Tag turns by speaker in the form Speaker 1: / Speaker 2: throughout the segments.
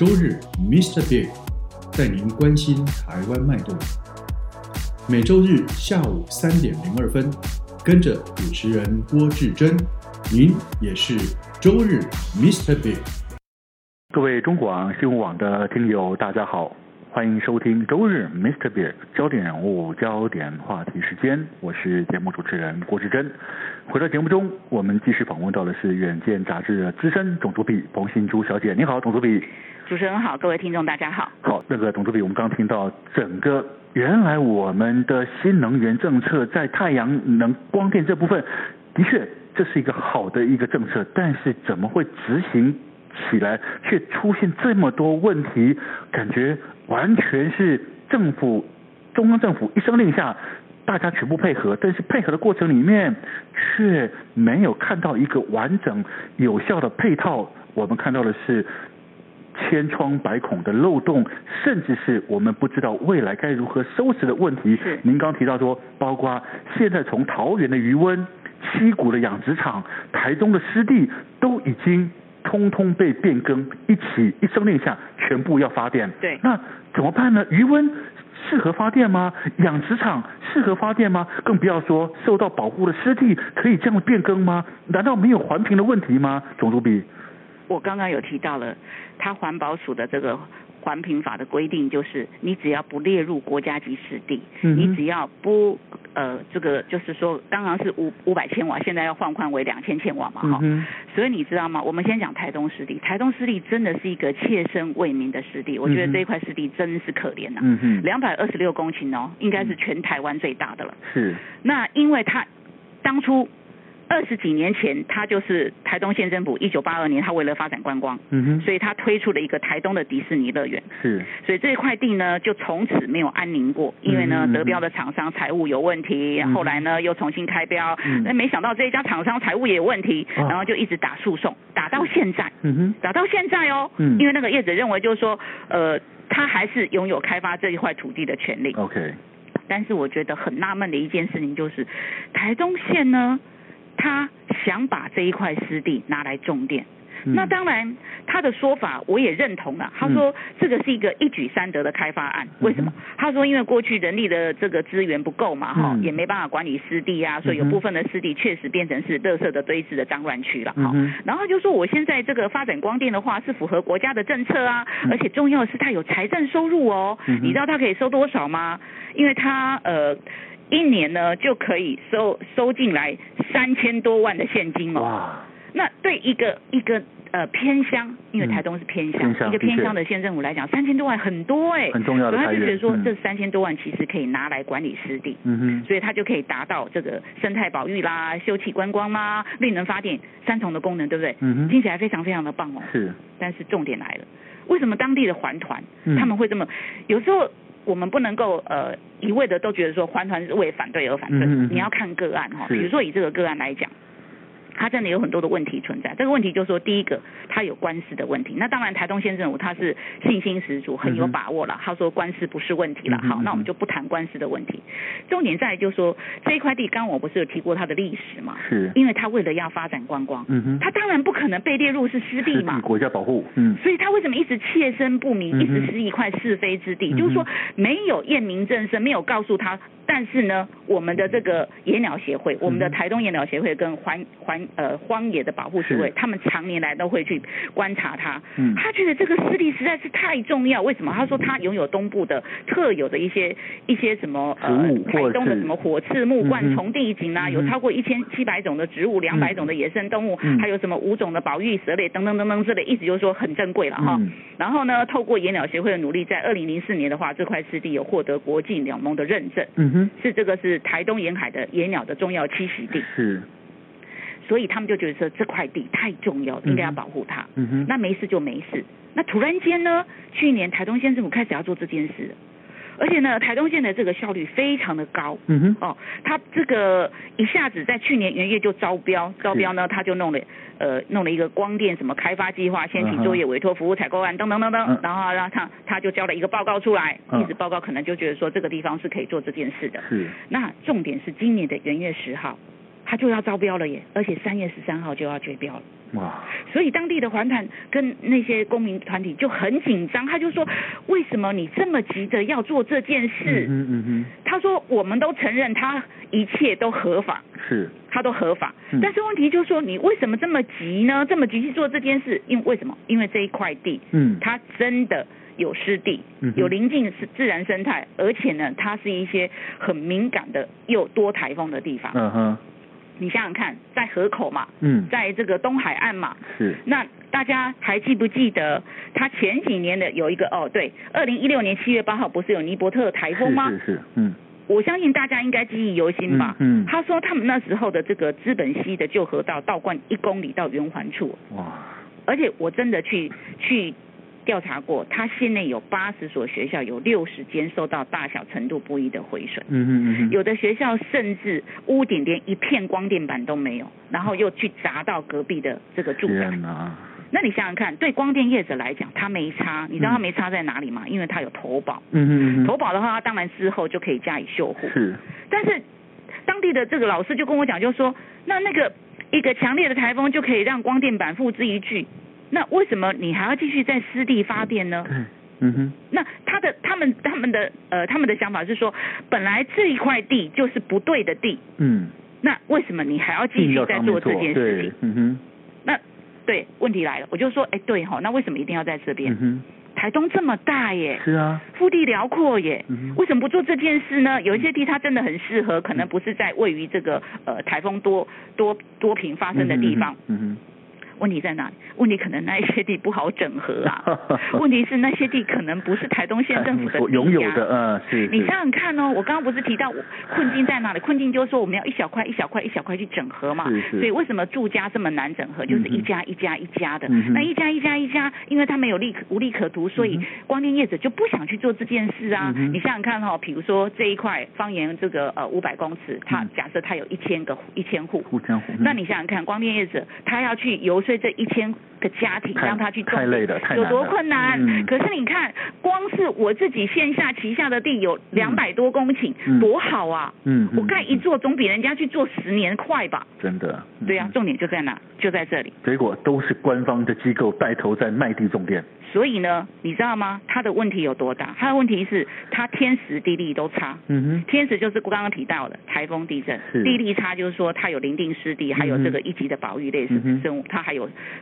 Speaker 1: 周日，Mr. Big 带您关心台湾脉动。每周日下午三点零二分，跟着主持人郭志珍，您也是周日 Mr. Big。
Speaker 2: 各位中广新闻网的听友，大家好。欢迎收听周日 Mr. Beer 焦点人物、焦点话题时间，我是节目主持人郭志珍。回到节目中，我们继续访问到的是《远见》杂志的资深总主笔彭新珠小姐。你好，总主笔。
Speaker 3: 主持人好，各位听众大家好。
Speaker 2: 好，那个总主笔，我们刚听到整个原来我们的新能源政策在太阳能光电这部分，的确这是一个好的一个政策，但是怎么会执行起来却出现这么多问题？感觉。完全是政府，中央政府一声令下，大家全部配合，但是配合的过程里面，却没有看到一个完整有效的配套。我们看到的是千疮百孔的漏洞，甚至是我们不知道未来该如何收拾的问
Speaker 3: 题。
Speaker 2: 您刚提到说，包括现在从桃园的余温、七股的养殖场、台中的湿地，都已经通通被变更，一起一声令下，全部要发电。
Speaker 3: 对，
Speaker 2: 那。怎么办呢？余温适合发电吗？养殖场适合发电吗？更不要说受到保护的湿地可以这样变更吗？难道没有环评的问题吗？总主笔，
Speaker 3: 我刚刚有提到了，他环保署的这个。环评法的规定就是，你只要不列入国家级湿地，嗯、你只要不呃这个就是说，当然是五五百千瓦，现在要换换为两千千瓦嘛哈、嗯。所以你知道吗？我们先讲台东湿地，台东湿地真的是一个切身为民的湿地，我觉得这一块湿地真是可怜呐、啊。嗯哼，两百二十六公顷哦，应该是全台湾最大的了。
Speaker 2: 是。
Speaker 3: 那因为它当初。二十几年前，他就是台东县政府。一九八二年，他为了发展观光，嗯哼，所以他推出了一个台东的迪士尼乐园。
Speaker 2: 是，
Speaker 3: 所以这一块地呢，就从此没有安宁过。因为呢，得标的厂商财务有问题，后来呢又重新开标，那没想到这一家厂商财务也有问题，然后就一直打诉讼，打到现在，嗯哼，打到现在哦，嗯，因为那个业者认为就是说，呃，他还是拥有开发这一块土地的权利。
Speaker 2: OK，
Speaker 3: 但是我觉得很纳闷的一件事情就是，台东县呢。他想把这一块湿地拿来种电，嗯，那当然他的说法我也认同了。他说这个是一个一举三得的开发案，为什么？他说因为过去人力的这个资源不够嘛，哈，也没办法管理湿地啊，所以有部分的湿地确实变成是垃圾的堆置的脏乱区了，哈。然后就说我现在这个发展光电的话是符合国家的政策啊，而且重要的是他有财政收入哦。你知道他可以收多少吗？因为他呃。一年呢就可以收收进来三千多万的现金哦。哇！那对一个一个呃偏乡，因为台东是偏乡，嗯、一个偏乡的县政府来讲，三千多万很多哎，
Speaker 2: 很重要的。
Speaker 3: 所以他就觉得说，这三千多万其实可以拿来管理湿地，嗯哼，所以他就可以达到这个生态保育啦、休憩观光啦、绿能发电三重的功能，对不对？嗯哼，听起来非常非常的棒哦。
Speaker 2: 是。
Speaker 3: 但是重点来了，为什么当地的环团他们会这么？有时候。我们不能够呃一味的都觉得说欢团是为反对而反对，嗯、你要看个案哈。比如说以这个个案来讲。他真的有很多的问题存在，这个问题就是说，第一个，他有官司的问题。那当然，台东县政府他是信心十足，很有把握了。他说官司不是问题了，好，那我们就不谈官司的问题。重点在就是说，这一块地，刚刚我不是有提过它的历史嘛？是。因为他为了要发展观光，嗯哼，他当然不可能被列入是湿地嘛，
Speaker 2: 国家保护，嗯。
Speaker 3: 所以他为什么一直切身不明，一直是一块是非之地？就是说，没有验明正身，没有告诉他。但是呢，我们的这个野鸟协会，我们的台东野鸟协会跟环环呃荒野的保护协会，他们常年来都会去观察它。嗯，他觉得这个湿地实在是太重要。为什么？他说他拥有东部的特有的一些一些什么呃台东的什么火刺木冠丛地景啊，有超过一千七百种的植物，两百种的野生动物，还有什么五种的保育蛇类等等等等之类，意思就是说很珍贵了哈。然后呢，透过野鸟协会的努力，在二零零四年的话，这块湿地有获得国际鸟盟的认证。嗯哼，是这个是台东沿海的野鸟的重要栖息地。
Speaker 2: 是。
Speaker 3: 所以他们就觉得说这块地太重要，应该要保护它。
Speaker 2: 嗯哼，
Speaker 3: 那没事就没事。那突然间呢，去年台东县政府开始要做这件事。而且呢，台东县的这个效率非常的高。
Speaker 2: 嗯哼。
Speaker 3: 哦，他这个一下子在去年元月就招标，招标呢，他就弄了呃弄了一个光电什么开发计划，先期作业委托服务采购案等等等等，然后让他他就交了一个报告出来，意思报告可能就觉得说这个地方是可以做这件事的。
Speaker 2: 是。那
Speaker 3: 重点是今年的元月十号，他就要招标了耶，而且三月十三号就要决标了。
Speaker 2: 哇！
Speaker 3: 所以当地的环团跟那些公民团体就很紧张，他就说：为什么你这么急着要做这件事？
Speaker 2: 嗯嗯嗯。
Speaker 3: 他说：我们都承认他一切都合法，
Speaker 2: 是，
Speaker 3: 他都合法。但是问题就是说，你为什么这么急呢？这么急去做这件事？因为为什么？因为这一块地，嗯，它真的有湿地，有临近自然生态，而且呢，它是一些很敏感的又多台风的地方。
Speaker 2: 嗯哼。
Speaker 3: 你想想看，在河口嘛，
Speaker 2: 嗯，
Speaker 3: 在这个东海岸嘛，
Speaker 2: 是。
Speaker 3: 那大家还记不记得，他前几年的有一个哦，对，二零一六年七月八号不是有尼伯特台风吗？
Speaker 2: 是是是，嗯。
Speaker 3: 我相信大家应该记忆犹新吧。
Speaker 2: 嗯。嗯，
Speaker 3: 他说他们那时候的这个资本溪的旧河道倒灌一公里到圆环处。
Speaker 2: 哇。
Speaker 3: 而且我真的去去。调查过，他县内有八十所学校，有六十间受到大小程度不一的毁损。
Speaker 2: 嗯嗯嗯。
Speaker 3: 有的学校甚至屋顶连一片光电板都没有，然后又去砸到隔壁的这个住宅。那你想想看，对光电业者来讲，他没差，你知道他没差在哪里吗？因为他有投保。
Speaker 2: 嗯嗯嗯。
Speaker 3: 投保的话，他当然之后就可以加以修护。
Speaker 2: 是。
Speaker 3: 但是当地的这个老师就跟我讲，就说那那个一个强烈的台风就可以让光电板付之一炬。那为什么你还要继续在湿地发电呢？
Speaker 2: 嗯哼。
Speaker 3: 那他的他们他们的呃他们的想法是说，本来这一块地就是不对的地。
Speaker 2: 嗯。
Speaker 3: 那为什么你还要继续在做这件事情？
Speaker 2: 嗯哼。
Speaker 3: 那对，问题来了，我就说，哎，对哈，那为什么一定要在这边？
Speaker 2: 嗯哼。
Speaker 3: 台东这么大耶。
Speaker 2: 是啊。
Speaker 3: 腹地辽阔耶。
Speaker 2: 嗯哼。
Speaker 3: 为什么不做这件事呢？有一些地它真的很适合，可能不是在位于这个呃台风多多多频发生的地方。
Speaker 2: 嗯哼。
Speaker 3: 问题在哪里？问题可能那一些地不好整合啊。问题是那些地可能不是台东县政府的地
Speaker 2: 拥有的，嗯，是。
Speaker 3: 你想想看哦，我刚刚不是提到困境在哪里？困境就是说我们要一小块一小块一小块去整合嘛。
Speaker 2: 是是。
Speaker 3: 所以为什么住家这么难整合？就是一家一家一家的。那一家一家一家，因为他没有利可无利可图，所以光电业者就不想去做这件事啊。你想想看哈，比如说这一块方圆这个呃五百公尺，他假设他有一千个一千户。
Speaker 2: 一千户。
Speaker 3: 那你想想看，光电业者他要去游说这一千个家庭让他去种地，有多困难？嗯、可是你看，光是我自己线下旗下的地有两百多公顷，嗯、多好啊！
Speaker 2: 嗯，
Speaker 3: 我盖一座总比人家去做十年快吧？
Speaker 2: 真的。嗯、
Speaker 3: 对呀、啊，重点就在哪？就在这里。
Speaker 2: 结果都是官方的机构带头在卖地种电。
Speaker 3: 所以呢，你知道吗？他的问题有多大？他的问题是，他天时地利都差。
Speaker 2: 嗯哼。
Speaker 3: 天时就是刚刚提到的台风、地震。
Speaker 2: 是。
Speaker 3: 地利差就是说，它有林地湿地，还有这个一级的保育类似生物，它还有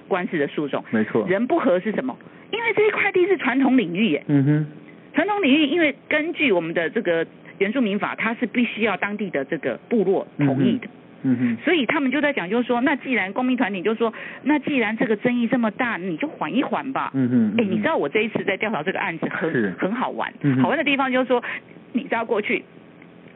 Speaker 3: 官司的诉讼。
Speaker 2: 没错。
Speaker 3: 人不和是什么？因为这一块地是传统领域耶。
Speaker 2: 嗯哼。
Speaker 3: 传统领域，因为根据我们的这个原住民法，它是必须要当地的这个部落同意的。
Speaker 2: 嗯哼，
Speaker 3: 所以他们就在讲，就是说，那既然公民团体就说，那既然这个争议这么大，你就缓一缓吧。
Speaker 2: 嗯哼，
Speaker 3: 哎，你知道我这一次在调查这个案子很很好玩，
Speaker 2: 嗯、
Speaker 3: 好玩的地方就是说，你知道过去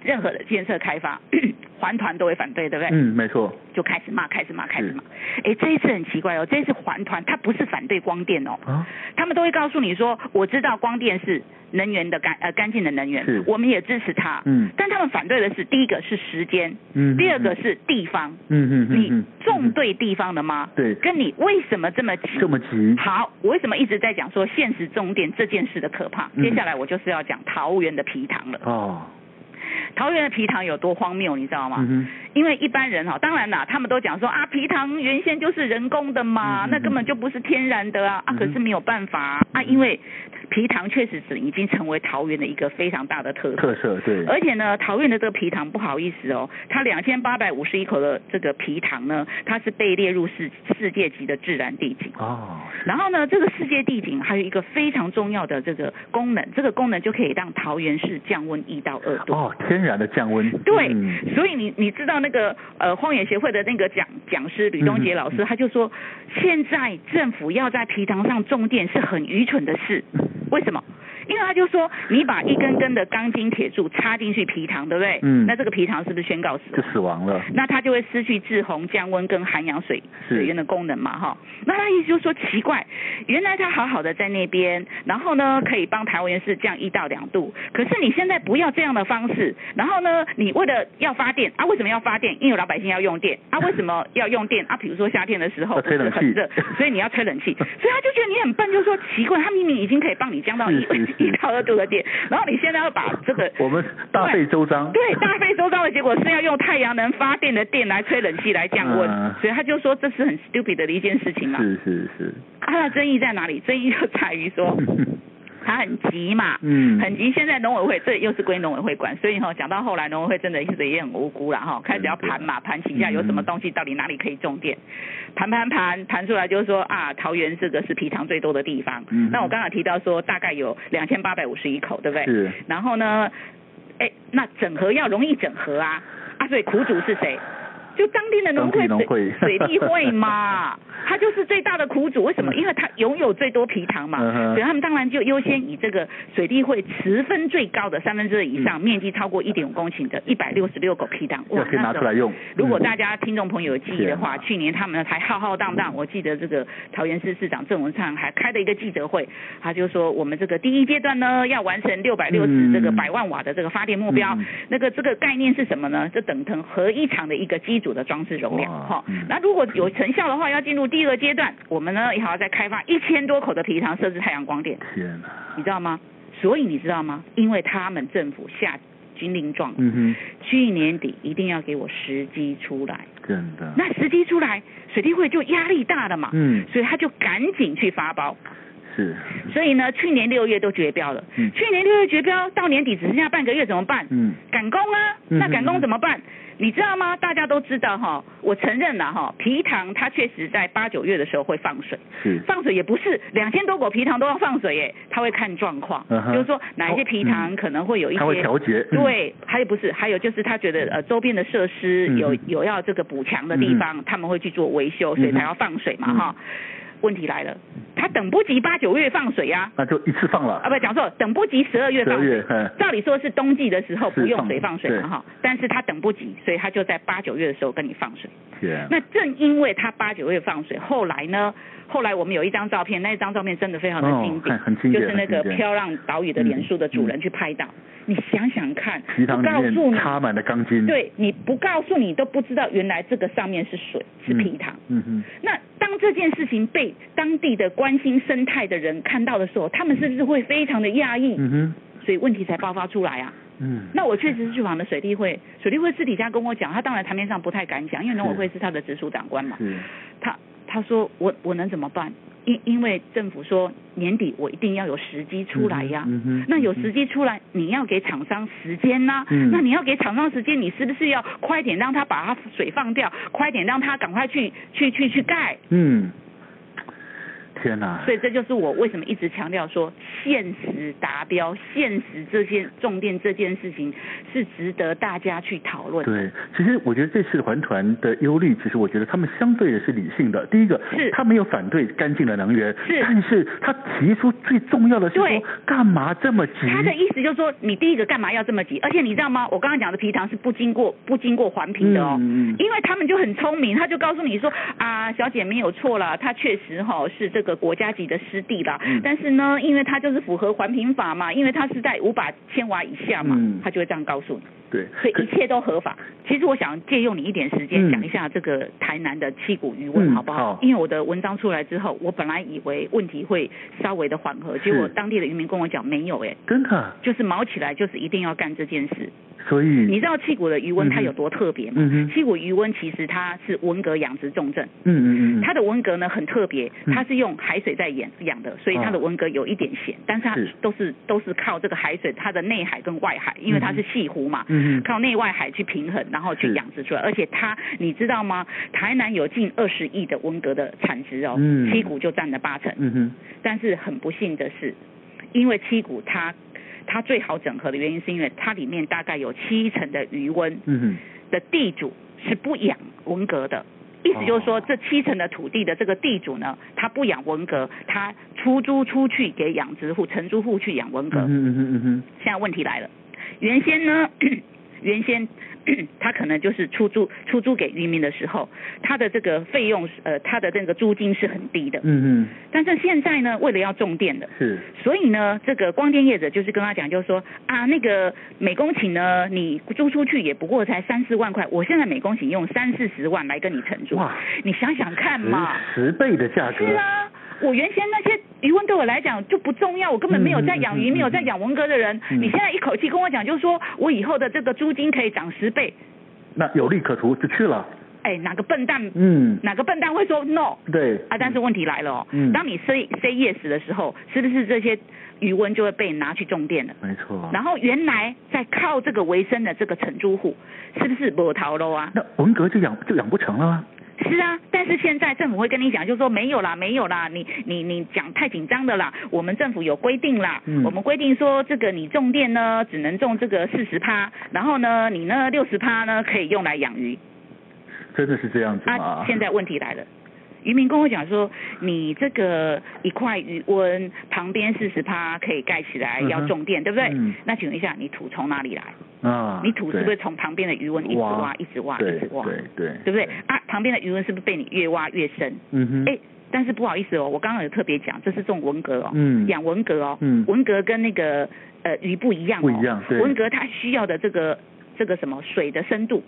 Speaker 3: 任何的建设开发，环团都会反对，对不对？
Speaker 2: 嗯，没错。
Speaker 3: 就开始骂，开始骂，开始骂。哎，这一次很奇怪哦，这一次环团他不是反对光电哦，
Speaker 2: 啊、
Speaker 3: 他们都会告诉你说，我知道光电是能源的干呃干净的能源，
Speaker 2: 是
Speaker 3: 我们也支持它。
Speaker 2: 嗯，
Speaker 3: 但他们反对的是第一个是时间，
Speaker 2: 嗯，
Speaker 3: 第二个是地方，
Speaker 2: 嗯嗯嗯，
Speaker 3: 你种对地方了吗？
Speaker 2: 对，
Speaker 3: 跟你为什么这么急？
Speaker 2: 这么急？
Speaker 3: 好，我为什么一直在讲说限时种电这件事的可怕？接下来我就是要讲桃园的皮糖了。
Speaker 2: 哦。
Speaker 3: 桃园的皮糖有多荒谬，你知道吗？
Speaker 2: 嗯、
Speaker 3: 因为一般人哈，当然啦，他们都讲说啊，皮糖原先就是人工的嘛，
Speaker 2: 嗯、
Speaker 3: 那根本就不是天然的啊，啊，可是没有办法啊，啊因为埤塘确实是已经成为桃园的一个非常大的特色。
Speaker 2: 特色对。
Speaker 3: 而且呢，桃园的这个皮糖不好意思哦，它两千八百五十一口的这个皮糖呢，它是被列入世世界级的自然地景。
Speaker 2: 哦。
Speaker 3: 然后呢，这个世界地景还有一个非常重要的这个功能，这个功能就可以让桃园市降温一到二度。
Speaker 2: 哦，天然的降温。
Speaker 3: 对，嗯、所以你你知道那个呃荒野协会的那个讲讲师吕东杰老师，嗯、他就说，现在政府要在皮塘上种电是很愚蠢的事，为什么？他就说，你把一根根的钢筋铁柱插进去皮糖，对不对？
Speaker 2: 嗯。
Speaker 3: 那这个皮糖是不是宣告死亡？
Speaker 2: 就死亡了。
Speaker 3: 那它就会失去制洪、降温跟涵养水水源的功能嘛，哈。那他意思就是说，奇怪，原来他好好的在那边，然后呢，可以帮台湾县市降一到两度，可是你现在不要这样的方式，然后呢，你为了要发电啊，为什么要发电？因为老百姓要用电啊，为什么要用电啊？比如说夏天的时候不是很热，所以你要吹冷气，所以他就觉得你很笨，就说奇怪，他明明已经可以帮你降到一一到二度的电，然后你现在要把这个
Speaker 2: 我们大费周章，
Speaker 3: 对，大费周章的结果是要用太阳能发电的电来吹冷气来降温，嗯、所以他就说这是很 stupid 的一件事情嘛。
Speaker 2: 是是是。
Speaker 3: 他的争议在哪里？争议就在于说。他很急嘛，
Speaker 2: 嗯，
Speaker 3: 很急。现在农委会这又是归农委会管，所以哈讲到后来，农委会真的一直也很无辜了哈，开始要盘嘛，盘起一下有什么东西到底哪里可以种电，盘盘盘盘出来就是说啊，桃园这个是皮糖最多的地方。嗯，那我刚刚提到说大概有两千八百五十一口，对不对？
Speaker 2: 是。
Speaker 3: 然后呢，哎，那整合要容易整合啊，啊，所以苦主是谁？就当地的农会水水利会嘛，他就是最大的苦主。为什么？因为他拥有最多皮塘嘛，所以他们当然就优先以这个水利会持分最高的三分之二以上，面积超过一点五公顷的一百六十六口埤塘。
Speaker 2: 哇，可以拿出来用。
Speaker 3: 如果大家听众朋友有记忆的话，去年他们还浩浩荡荡，我记得这个桃园市市长郑文灿还开了一个记者会，他就说我们这个第一阶段呢要完成六百六十这个百万瓦的这个发电目标。那个这个概念是什么呢？这等同核一厂的一个基。主的装置容量，哈，那如果有成效的话，要进入第二阶段，我们呢也还要再开发一千多口的皮塘设置太阳光电。
Speaker 2: 天哪，
Speaker 3: 你知道吗？所以你知道吗？因为他们政府下军令状，
Speaker 2: 嗯哼，
Speaker 3: 去年底一定要给我时机出来。
Speaker 2: 真的，
Speaker 3: 那时机出来，水利会就压力大了嘛，
Speaker 2: 嗯，
Speaker 3: 所以他就赶紧去发包。
Speaker 2: 是，
Speaker 3: 所以呢，去年六月都绝标了。嗯，去年六月绝标，到年底只剩下半个月，怎么办？
Speaker 2: 嗯，
Speaker 3: 赶工啊，那赶工怎么办？你知道吗？大家都知道哈，我承认了哈，皮糖它确实在八九月的时候会放水，
Speaker 2: 是。
Speaker 3: 放水也不是两千多口皮糖都要放水耶，它会看状况，就是说哪一些皮糖可能会有一些，
Speaker 2: 它会调节，
Speaker 3: 对，还有不是，还有就是他觉得呃周边的设施有有要这个补强的地方，他们会去做维修，所以才要放水嘛哈。问题来了，他等不及八九月放水呀，
Speaker 2: 那就一次放了。啊，
Speaker 3: 不讲错，等不及十二月放水，照理说是冬季的时候不用水放水嘛哈，但是他等不及，所以他就在八九月的时候跟你放水。那正因为他八九月放水，后来呢，后来我们有一张照片，那一张照片真的非常的经典，很经典就是那个漂浪岛屿的脸书的主人去拍到，你想想看，
Speaker 2: 埤塘里面插满了钢筋，
Speaker 3: 对，你不告诉你都不知道，原来这个上面是水，是皮塘。
Speaker 2: 嗯嗯，
Speaker 3: 那。当这件事情被当地的关心生态的人看到的时候，他们是不是会非常的讶异？
Speaker 2: 嗯哼，
Speaker 3: 所以问题才爆发出来啊。
Speaker 2: 嗯，
Speaker 3: 那我确实是去访的水利会，水利会私底下跟我讲，他当然台面上不太敢讲，因为农委会是他的直属长官嘛。
Speaker 2: 是，
Speaker 3: 他他说我我能怎么办？因因为政府说年底我一定要有时机出来呀，
Speaker 2: 嗯嗯，
Speaker 3: 那有时机出来，你要给厂商时间呐，
Speaker 2: 嗯，
Speaker 3: 那你要给厂商时间，你是不是要快点让他把他水放掉，快点让他赶快去去去去盖？
Speaker 2: 嗯。天呐！
Speaker 3: 所以这就是我为什么一直强调说，现实达标、现实这件重点这件事情是值得大家去讨论。
Speaker 2: 对，其实我觉得这次环团的忧虑，其实我觉得他们相对的是理性的。第一个
Speaker 3: 是
Speaker 2: 他没有反对干净的能源，
Speaker 3: 是，
Speaker 2: 但是他提出最重要的是说，干嘛这么急？
Speaker 3: 他的意思就是说，你第一个干嘛要这么急？而且你知道吗？我刚刚讲的皮糖是不经过不经过环评的哦，
Speaker 2: 嗯，
Speaker 3: 因为他们就很聪明，他就告诉你说啊，小姐没有错了，他确实哈是这个。国家级的湿地啦，但是呢，因为它就是符合环评法嘛，因为它是在五百千瓦以下嘛，他就会这样告诉你。
Speaker 2: 对，
Speaker 3: 所以一切都合法。其实我想借用你一点时间讲一下这个台南的七股余温，好不好？因为我的文章出来之后，我本来以为问题会稍微的缓和，结果当地的渔民跟我讲没有，哎，
Speaker 2: 真的，
Speaker 3: 就是毛起来就是一定要干这件事。
Speaker 2: 所以
Speaker 3: 你知道七股的鱼温它有多特别吗？七股鱼温其实它是文革养殖重镇，
Speaker 2: 嗯嗯嗯，
Speaker 3: 它的文革呢很特别，它是用海水在养养的，所以它的文革有一点咸，但是它都是都是靠这个海水，它的内海跟外海，因为它是潟湖嘛，嗯靠内外海去平衡，然后去养殖出来，而且它你知道吗？台南有近二十亿的文蛤的产值哦，七股就占了八成，
Speaker 2: 嗯哼，
Speaker 3: 但是很不幸的是，因为七股它。它最好整合的原因是因为它里面大概有七成的余温的地主是不养文革的，意思就是说，这七成的土地的这个地主呢，他不养文革，他出租出去给养殖户、承租户去养文革。
Speaker 2: 嗯嗯嗯嗯。
Speaker 3: 现在问题来了，原先呢，原先。他可能就是出租出租给渔民的时候，他的这个费用呃，他的这个租金是很低的。嗯嗯。但是现在呢，为了要种电的，是，所以呢，这个光电业者就是跟他讲，就是说啊，那个每公顷呢，你租出去也不过才三四万块，我现在每公顷用三四十万来跟你承租。哇，你想想看嘛，
Speaker 2: 十,十倍的价格。
Speaker 3: 是啊。我原先那些鱼塭对我来讲就不重要，我根本没有在养鱼，没有在养文哥的人，你现在一口气跟我讲，就是说我以后的这个租金可以涨十倍，
Speaker 2: 那有利可图就去了。
Speaker 3: 哎，哪个笨蛋？嗯，哪个笨蛋会说 no？
Speaker 2: 对
Speaker 3: 啊，但是问题来了哦，嗯，当你 say say yes 的时候，是不是这些余温就会被拿去种电了？
Speaker 2: 没错。
Speaker 3: 然后原来在靠这个为生的这个承租户，是不是没头路啊？
Speaker 2: 那文革就养就养不成了吗？
Speaker 3: 是啊，但是现在政府会跟你讲，就说没有啦，没有啦，你你你讲太紧张的啦。我们政府有规定啦，嗯、我们规定说这个你种电呢，只能种这个四十趴，然后呢，你呢六十趴呢可以用来养鱼。
Speaker 2: 真的是这样子吗？
Speaker 3: 啊，现在问题来了。渔民跟我讲说，你这个一块鱼温旁边四十趴可以盖起来，要种电，对不对？嗯。那请问一下，你土从哪里来？啊。你土是不是从旁边的鱼温一直挖，一直挖，一直挖？对对。对不对？啊，旁边的鱼温是不是被你越挖越深？嗯哼。哎，但是不好意思哦，我刚刚有特别讲，这是种文革哦，嗯，养文革哦，嗯，文革跟那个呃鱼不一样哦，
Speaker 2: 不一样。对。
Speaker 3: 文革它需要的这个这个什么水的深度。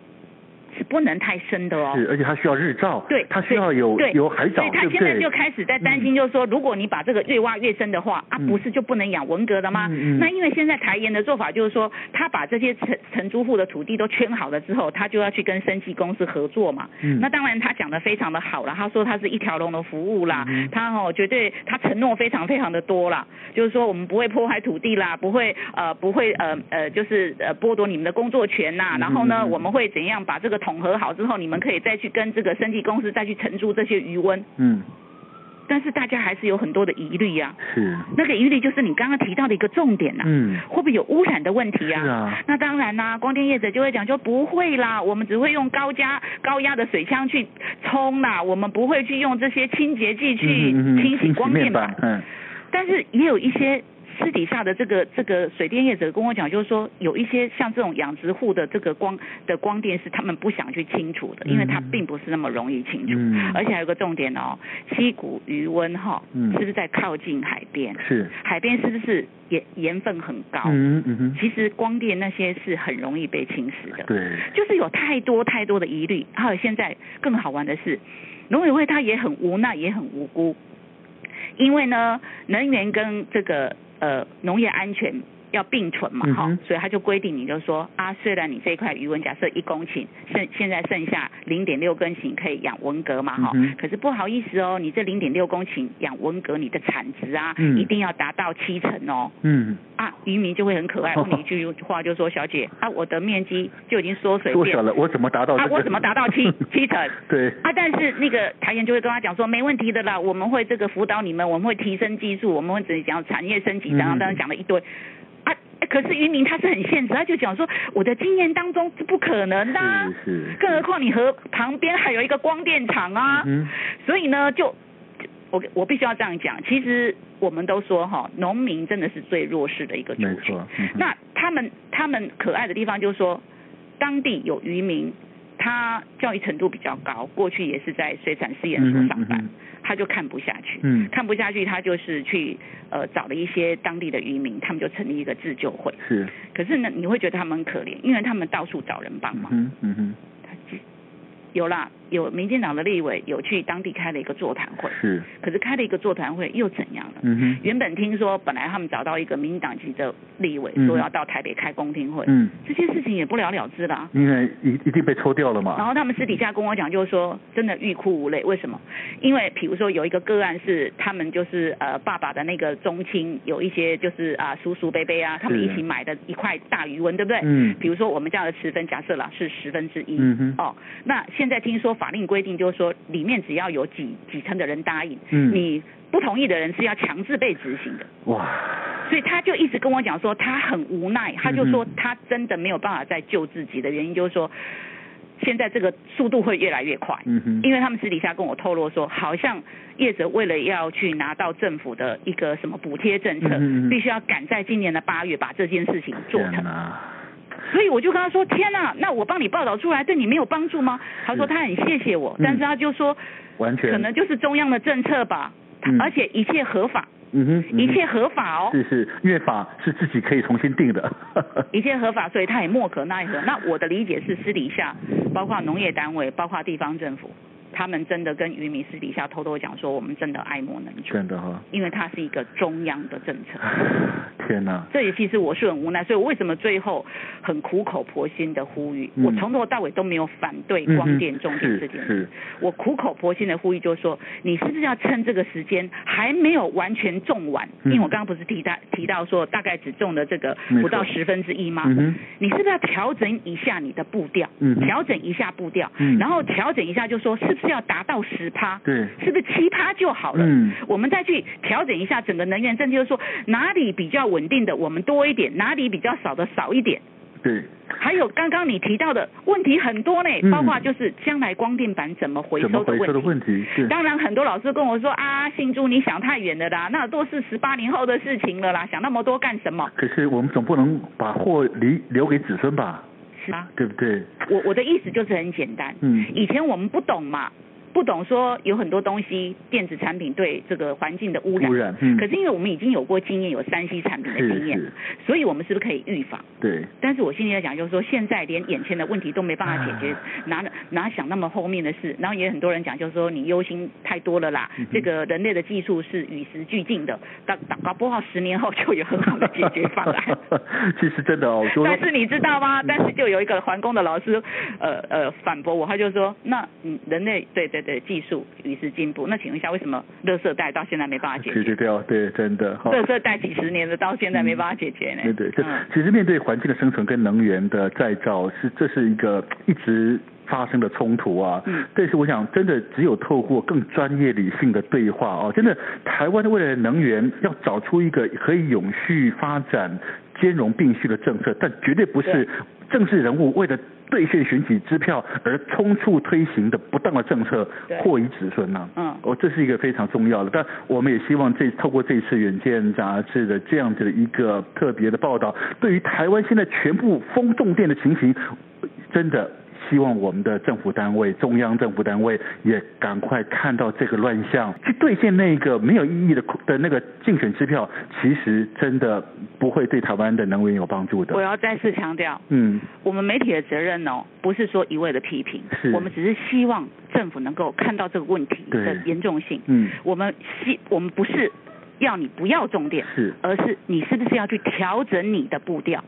Speaker 3: 是不能太深的哦，
Speaker 2: 是，而且它需要日照，
Speaker 3: 对，
Speaker 2: 它需要有
Speaker 3: 对
Speaker 2: 有海藻，
Speaker 3: 所以他现在就开始在担心，就是说，如果你把这个越挖越深的话，啊，不是就不能养文蛤了吗？嗯，那因为现在台盐的做法就是说，他把这些承承租户的土地都圈好了之后，他就要去跟生技公司合作嘛。嗯，那当然他讲的非常的好了，他说他是一条龙的服务啦，他哦绝对他承诺非常非常的多啦，就是说我们不会破坏土地啦，不会呃不会呃呃就是呃剥夺你们的工作权呐，然后呢我们会怎样把这个统合好之后，你们可以再去跟这个生技公司再去承租这些余温。嗯。但是大家还是有很多的疑虑呀。是。那个疑虑就是你刚刚提到的一个重点呐。嗯。会不会有污染的问题啊？是啊。那当然啦，光电业者就会讲说不会啦，我们只会用高压高压的水枪去冲啦，我们不会去用这些清洁剂去清洗光电板。嗯。但是也有一些。私底下的这个这个水电业者跟我讲，就是说有一些像这种养殖户的这个光的光电是他们不想去清除的，因为它并不是那么容易清除。嗯。而且还有个重点哦，溪谷余温哈，是不是在靠近海边？是。海边是不是盐盐分很高？嗯嗯。其实光电那些是很容易被侵蚀的。对。就是有太多太多的疑虑，还有现在更好玩的是，农委会他也很无奈，也很无辜，因为呢，能源跟这个。呃，农业安全要并存嘛，哈、嗯，所以他就规定，你就说啊，虽然你这块鱼塭假设一公顷，剩现在剩下零点六公顷可以养文蛤嘛，哈、嗯，可是不好意思哦，你这零点六公顷养文蛤，你的产值啊，嗯、一定要达到七成哦，嗯，啊，渔民就会很可爱，问 你一句话，就说小姐啊，我的面积就已经缩水
Speaker 2: 缩小了，我怎么达到、这个？
Speaker 3: 啊，我怎么达到七 七成？
Speaker 2: 对，
Speaker 3: 啊，但是那个台盐就会跟他讲说，没问题的啦，我们会这个辅导你们，我们会提升技术，我们会怎样产业升级，等等等等讲了一堆。啊，可是渔民他是很现实，他就讲说，我的经验当中是不可能的，啊，是是，更何况你和旁边还有一个光电厂啊，嗯，所以呢，就我我必须要这样讲，其实我们都说哈，农民真的是最弱势的一个族群，嗯，那他们他们可爱的地方就是说，当地有渔民。他教育程度比较高，过去也是在水产试验所上班，嗯嗯、他就看不下去，嗯，看不下去，他就是去呃找了一些当地的渔民，他们就成立一个自救会，是，可是呢，你会觉得他们很可怜，因为他们到处找人帮忙，嗯嗯嗯，有啦。有民进党的立委有去当地开了一个座谈会，是，可是开了一个座谈会又怎样了？嗯哼，原本听说本来他们找到一个民进党籍的立委，说要到台北开公听会，嗯，这些事情也不了了之了啊，
Speaker 2: 因为一一定被抽掉了嘛。
Speaker 3: 然后他们私底下跟我讲，就是说真的欲哭无泪，为什么？因为比如说有一个个案是他们就是呃爸爸的那个宗亲有一些就是啊叔叔伯伯啊，他们一起买的一块大鱼纹，对不对？嗯，比如说我们家的持分假设啦是十分之一，嗯哼，哦，那现在听说。法令规定就是说，里面只要有几几成的人答应，嗯，你不同意的人是要强制被执行的。哇！所以他就一直跟我讲说，他很无奈，他就说他真的没有办法再救自己的原因，就是说，现在这个速度会越来越快，
Speaker 2: 嗯哼，
Speaker 3: 因为他们私底下跟我透露说，好像业者为了要去拿到政府的一个什么补贴政策，
Speaker 2: 嗯、
Speaker 3: 必须要赶在今年的八月把这件事情做成。
Speaker 2: 啊、
Speaker 3: 所以我就跟他说：“天啊，那我帮你报道出来，对你没有帮助吗？”他说他很谢谢我，但是他就说，
Speaker 2: 完全
Speaker 3: 可能就是中央的政策吧，
Speaker 2: 嗯、
Speaker 3: 而且一切合法。
Speaker 2: 嗯哼，嗯哼，
Speaker 3: 一切合法哦，
Speaker 2: 是是，因为法是自己可以重新定的，
Speaker 3: 一切合法，所以他也莫可奈何。那我的理解是，私底下包括农业单位，包括地方政府。他们真的跟渔民私底下偷偷讲说，我们真的爱莫能助，
Speaker 2: 真的哈、哦，
Speaker 3: 因为它是一个中央的政策。
Speaker 2: 天哪！
Speaker 3: 这也其实我是很无奈，所以我为什么最后很苦口婆心的呼吁？嗯、我从头到尾都没有反对光电种电这件事。
Speaker 2: 是。
Speaker 3: 我苦口婆心的呼吁就是说，你是不是要趁这个时间还没有完全种完？嗯、因为我刚刚不是提到提到说大概只种了这个不到十分之一吗？
Speaker 2: 嗯、
Speaker 3: 你是不是要调整一下你的步调？
Speaker 2: 嗯。
Speaker 3: 调整一下步调，
Speaker 2: 嗯、
Speaker 3: 然后调整一下，就说是不是？是要达到十趴，
Speaker 2: 对，
Speaker 3: 是不是七趴就好了？
Speaker 2: 嗯，
Speaker 3: 我们再去调整一下整个能源政策，就是说哪里比较稳定的，我们多一点；哪里比较少的少一点。
Speaker 2: 对。
Speaker 3: 还有刚刚你提到的问题很多呢，包括就是将来光电板怎么回收的
Speaker 2: 问题。
Speaker 3: 当然，很多老师跟我说啊，信珠你想太远了啦，那都是十八年后的事情了啦，想那么多干什么？
Speaker 2: 可是我们总不能把货留留给子孙吧？
Speaker 3: 是啊，
Speaker 2: 对不对？
Speaker 3: 我我的意思就是很简单，
Speaker 2: 嗯，
Speaker 3: 以前我们不懂嘛。不懂说有很多东西电子产品对这个环境的污染，
Speaker 2: 污染，嗯，
Speaker 3: 可是因为我们已经有过经验，有三 C 产品的经验，所以我们是不是可以预防？
Speaker 2: 对。
Speaker 3: 但是我心里在讲就是说，现在连眼前的问题都没办法解决，啊、哪哪想那么后面的事？然后也很多人讲就是说你忧心太多了啦，嗯、这个人类的技术是与时俱进的，搞搞不好十年后就有很好的解决方案。
Speaker 2: 其实真的哦，
Speaker 3: 但是你知道吗？但是就有一个环工的老师，呃呃反驳我，他就说那嗯人类对对。对技术与时进步，那请问一下，为什么垃圾袋到现在没办法解决？
Speaker 2: 解决掉，对，真的。
Speaker 3: 垃圾袋几十年的，到现在没办法解决呢？
Speaker 2: 嗯、对对，其实面对环境的生存跟能源的再造，是这是一个一直发生的冲突啊。嗯。但是我想，真的只有透过更专业理性的对话哦，真的，台湾的未来的能源要找出一个可以永续发展、兼容并蓄的政策，但绝对不是政治人物为了。兑现选举支票而匆促推行的不当的政策，祸以子孙呐、啊。嗯，哦，这是一个非常重要的。但我们也希望这透过这次《远见》杂志的这样子的一个特别的报道，对于台湾现在全部封重电的情形，真的。希望我们的政府单位、中央政府单位也赶快看到这个乱象，去兑现那个没有意义的的那个竞选支票，其实真的不会对台湾的能源有帮助的。
Speaker 3: 我要再次强调，嗯，我们媒体的责任哦，不是说一味的批评，是我们只是希望政府能够看到这个问题的严重性。嗯，我们希我们不是要你不要重点，是，而是你是不是要去调整你的步调。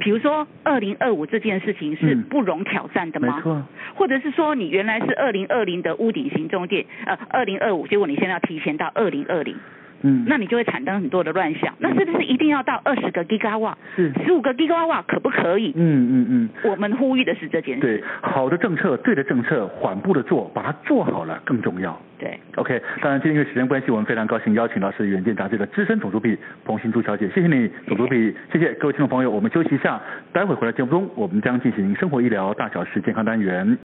Speaker 3: 比如说，二零二五这件事情是不容挑战的吗？嗯、没错。或者是说，你原来是二零二零的屋顶型中介，呃，二零二五，结果你现在要提前到二零二零。嗯，那你就会产生很多的乱象。那是不是一定要到二十个 Gigawatt？是，十五个 Gigawatt 可不可以？嗯嗯嗯。我们呼吁的是这件事。
Speaker 2: 对，好的政策，对的政策，缓步的做，把它做好了更重要。
Speaker 3: 对。
Speaker 2: OK，当然，今天因为时间关系，我们非常高兴邀请到是《远见》杂志的资深总主笔彭新珠小姐，谢谢你，总主笔，谢谢各位听众朋友，我们休息一下，待会回来节目中，我们将进行生活医疗大小事健康单元。